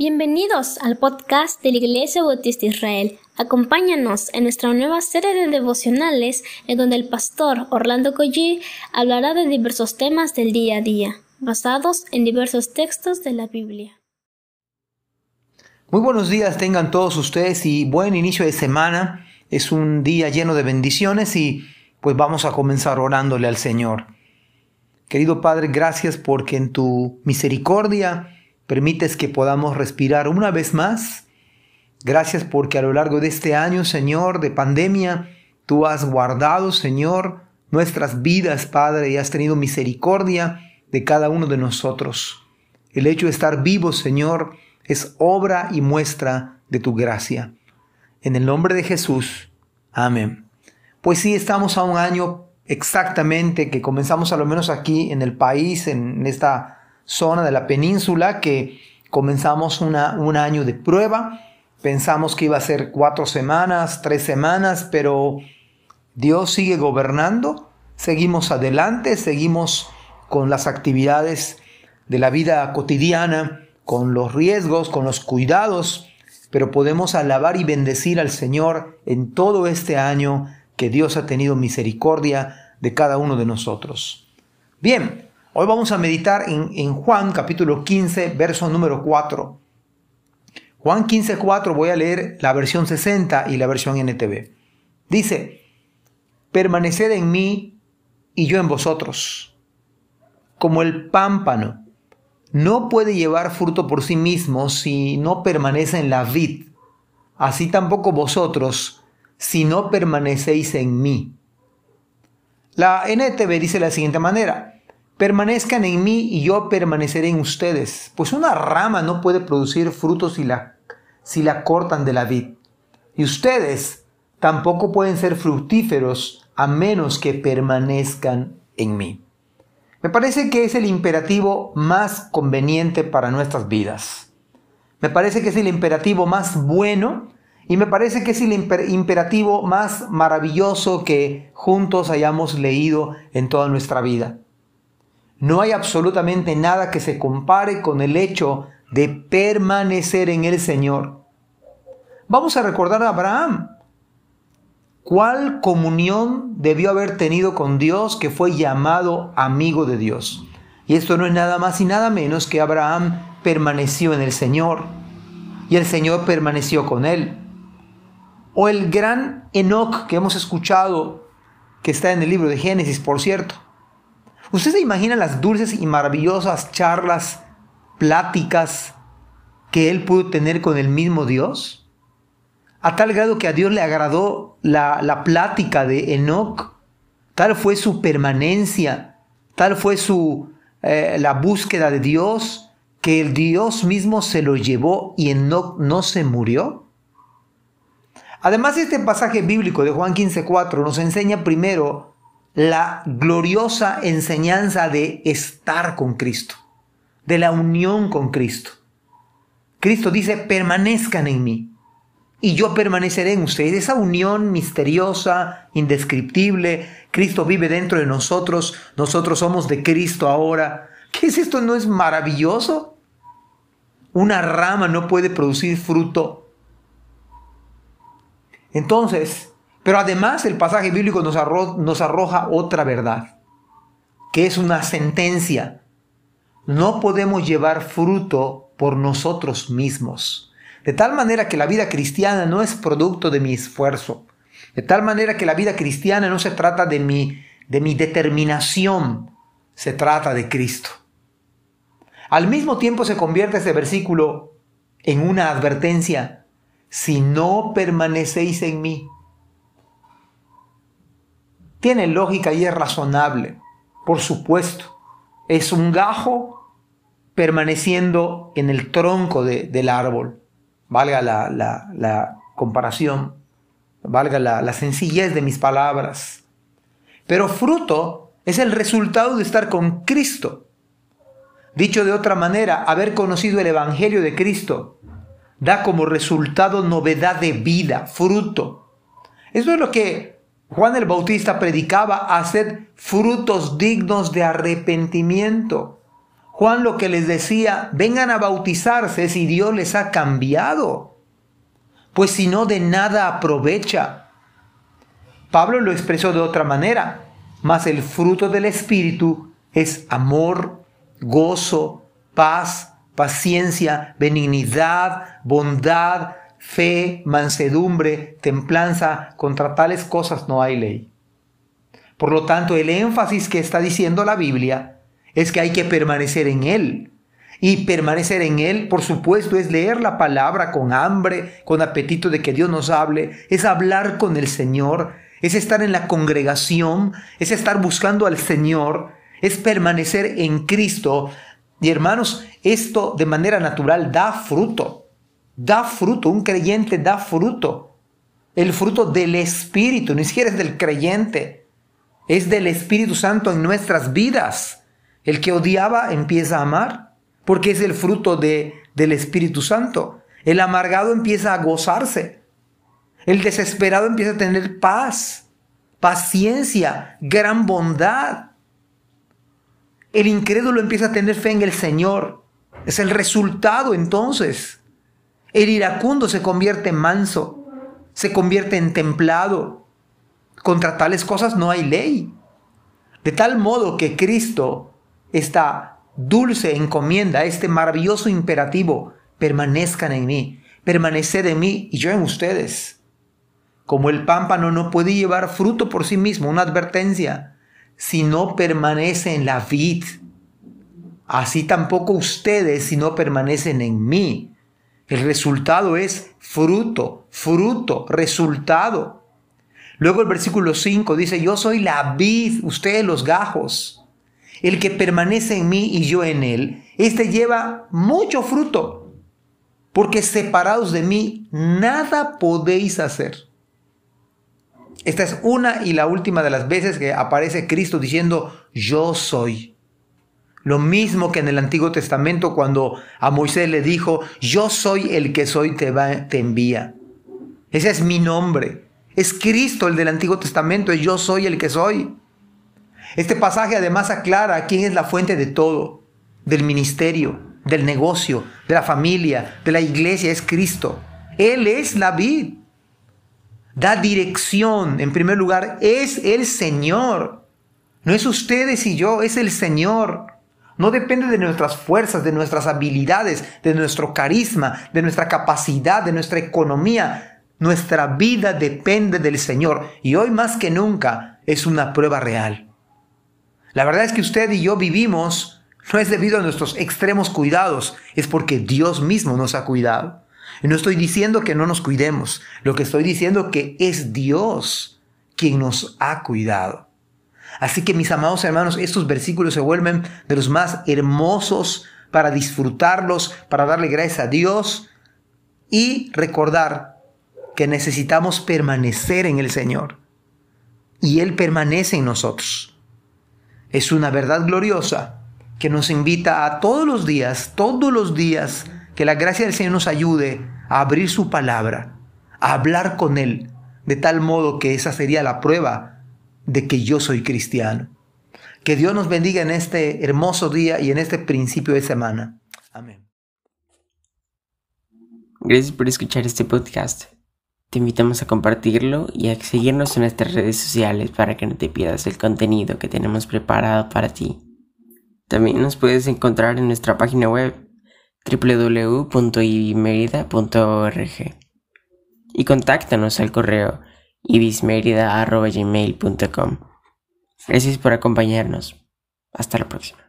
Bienvenidos al podcast de la Iglesia Bautista Israel. Acompáñanos en nuestra nueva serie de devocionales en donde el pastor Orlando Collie hablará de diversos temas del día a día, basados en diversos textos de la Biblia. Muy buenos días tengan todos ustedes y buen inicio de semana. Es un día lleno de bendiciones y pues vamos a comenzar orándole al Señor. Querido Padre, gracias porque en tu misericordia permites que podamos respirar una vez más. Gracias porque a lo largo de este año, Señor, de pandemia, tú has guardado, Señor, nuestras vidas, Padre, y has tenido misericordia de cada uno de nosotros. El hecho de estar vivos, Señor, es obra y muestra de tu gracia. En el nombre de Jesús. Amén. Pues sí, estamos a un año exactamente que comenzamos a lo menos aquí en el país, en esta zona de la península que comenzamos una, un año de prueba. Pensamos que iba a ser cuatro semanas, tres semanas, pero Dios sigue gobernando. Seguimos adelante, seguimos con las actividades de la vida cotidiana, con los riesgos, con los cuidados, pero podemos alabar y bendecir al Señor en todo este año que Dios ha tenido misericordia de cada uno de nosotros. Bien, Hoy vamos a meditar en, Juan capítulo 15, verso número 4. Juan 15, 4 voy a leer la versión 60 y la versión NTV. Dice, permaneced en mí y yo en vosotros. Como el pámpano no puede llevar fruto por sí mismo si no permanece en la vid, así tampoco vosotros si no permanecéis en mí. La NTV dice de la siguiente manera, Permanezcan en mí y yo permaneceré en ustedes, pues una rama no puede producir frutos si la, si la cortan de la vid. Y ustedes tampoco pueden ser fructíferos a menos que permanezcan en mí. Me parece que es el imperativo más conveniente para nuestras vidas. Me parece que es el imperativo más bueno y me parece que es el imperativo más maravilloso que juntos hayamos leído en toda nuestra vida. No hay absolutamente nada que se compare con el hecho de permanecer en el Señor. Vamos a recordar a Abraham. ¿Cuál comunión debió haber tenido con Dios que fue llamado amigo de Dios? Y esto no es nada más y nada menos que Abraham permaneció en el Señor y el Señor permaneció con él. O el gran Enoch que hemos escuchado, que está en el libro de Génesis, por cierto. ¿Usted se imagina las dulces y maravillosas charlas, pláticas que él pudo tener con el mismo Dios? A tal grado que a Dios le agradó la, plática de Enoch. Tal fue su permanencia, tal fue su, eh, la búsqueda de Dios, que el Dios mismo se lo llevó y Enoch no se murió. Además, este pasaje bíblico de Juan 15:4 nos enseña primero la gloriosa enseñanza de estar con Cristo, de la unión con Cristo. Cristo dice, permanezcan en mí y yo permaneceré en ustedes. Esa unión misteriosa, indescriptible, Cristo vive dentro de nosotros, nosotros somos de Cristo ahora. ¿Qué es esto? ¿No es maravilloso? Una rama no puede producir fruto. Entonces, pero además el pasaje bíblico nos, nos arroja otra verdad, que es una sentencia. No podemos llevar fruto por nosotros mismos. De tal manera que la vida cristiana no es producto de mi esfuerzo. De tal manera que la vida cristiana no se trata de mi, de mi determinación, se trata de Cristo. Al mismo tiempo se convierte ese versículo en una advertencia. Si no permanecéis en mí, tiene lógica y es razonable, por supuesto. Es un gajo permaneciendo en el tronco del árbol, valga la, comparación, valga la sencillez de mis palabras. Pero fruto es el resultado de estar con Cristo. Dicho de otra manera, haber conocido el Evangelio de Cristo da como resultado novedad de vida, fruto. Eso es lo que Juan el Bautista predicaba hacer frutos dignos de arrepentimiento. Juan lo que les decía, vengan a bautizarse si Dios les ha cambiado, pues si no de nada aprovecha. Pablo lo expresó de otra manera, mas el fruto del Espíritu es amor, gozo, paz, paciencia, benignidad, bondad, fe, mansedumbre, templanza, contra tales cosas no hay ley. Por lo tanto, el énfasis que está diciendo la Biblia es que hay que permanecer en Él. Y permanecer en Él, por supuesto, es leer la palabra con hambre, con apetito de que Dios nos hable, es hablar con el Señor, es estar en la congregación, es estar buscando al Señor, es permanecer en Cristo. Y hermanos, esto de manera natural da fruto, da fruto, un creyente da fruto, el fruto del Espíritu, ni siquiera es del creyente, es del Espíritu Santo en nuestras vidas. El que odiaba empieza a amar, porque es el fruto de, del Espíritu Santo. El amargado empieza a gozarse. El desesperado empieza a tener paz, paciencia, gran bondad. El incrédulo empieza a tener fe en el Señor. Es el resultado entonces. El iracundo se convierte en manso, se convierte en templado, contra tales cosas no hay ley. De tal modo que Cristo, esta dulce encomienda, este maravilloso imperativo, permanezcan en mí, permanecer en mí y yo en ustedes. Como el pámpano no puede llevar fruto por sí mismo, una advertencia, si no permanece en la vid. Así tampoco ustedes si no permanecen en mí. El resultado es fruto, fruto, resultado. Luego el versículo 5 dice, yo soy la vid, ustedes los gajos. El que permanece en mí y yo en él, este lleva mucho fruto, porque separados de mí nada podéis hacer. Esta es una y la última de las veces que aparece Cristo diciendo, yo soy. Lo mismo que en el Antiguo Testamento cuando a Moisés le dijo, yo soy el que soy, te, te envía. Ese es mi nombre. Es Cristo el del Antiguo Testamento, es yo soy el que soy. Este pasaje además aclara quién es la fuente de todo, del ministerio, del negocio, de la familia, de la iglesia, es Cristo. Él es la vid. Da dirección, en primer lugar, es el Señor. No es ustedes y yo, es el Señor. No depende de nuestras fuerzas, de nuestras habilidades, de nuestro carisma, de nuestra capacidad, de nuestra economía. Nuestra vida depende del Señor y hoy más que nunca es una prueba real. La verdad es que usted y yo vivimos no es debido a nuestros extremos cuidados, es porque Dios mismo nos ha cuidado. Y no estoy diciendo que no nos cuidemos, lo que estoy diciendo que es Dios quien nos ha cuidado. Así que mis amados hermanos, estos versículos se vuelven de los más hermosos para disfrutarlos, para darle gracias a Dios y recordar que necesitamos permanecer en el Señor. Y Él permanece en nosotros. Es una verdad gloriosa que nos invita a todos los días, todos los días, que la gracia del Señor nos ayude a abrir su palabra, a hablar con Él, de tal modo que esa sería la prueba de que yo soy cristiano. Que Dios nos bendiga en este hermoso día y en este principio de semana. Amén. Gracias por escuchar este podcast. Te invitamos a compartirlo y a seguirnos en nuestras redes sociales para que no te pierdas el contenido que tenemos preparado para ti. También nos puedes encontrar en nuestra página web www.ibismerida.org y contáctanos al correo ibismerida.gmail.com. Gracias por acompañarnos. Hasta la próxima.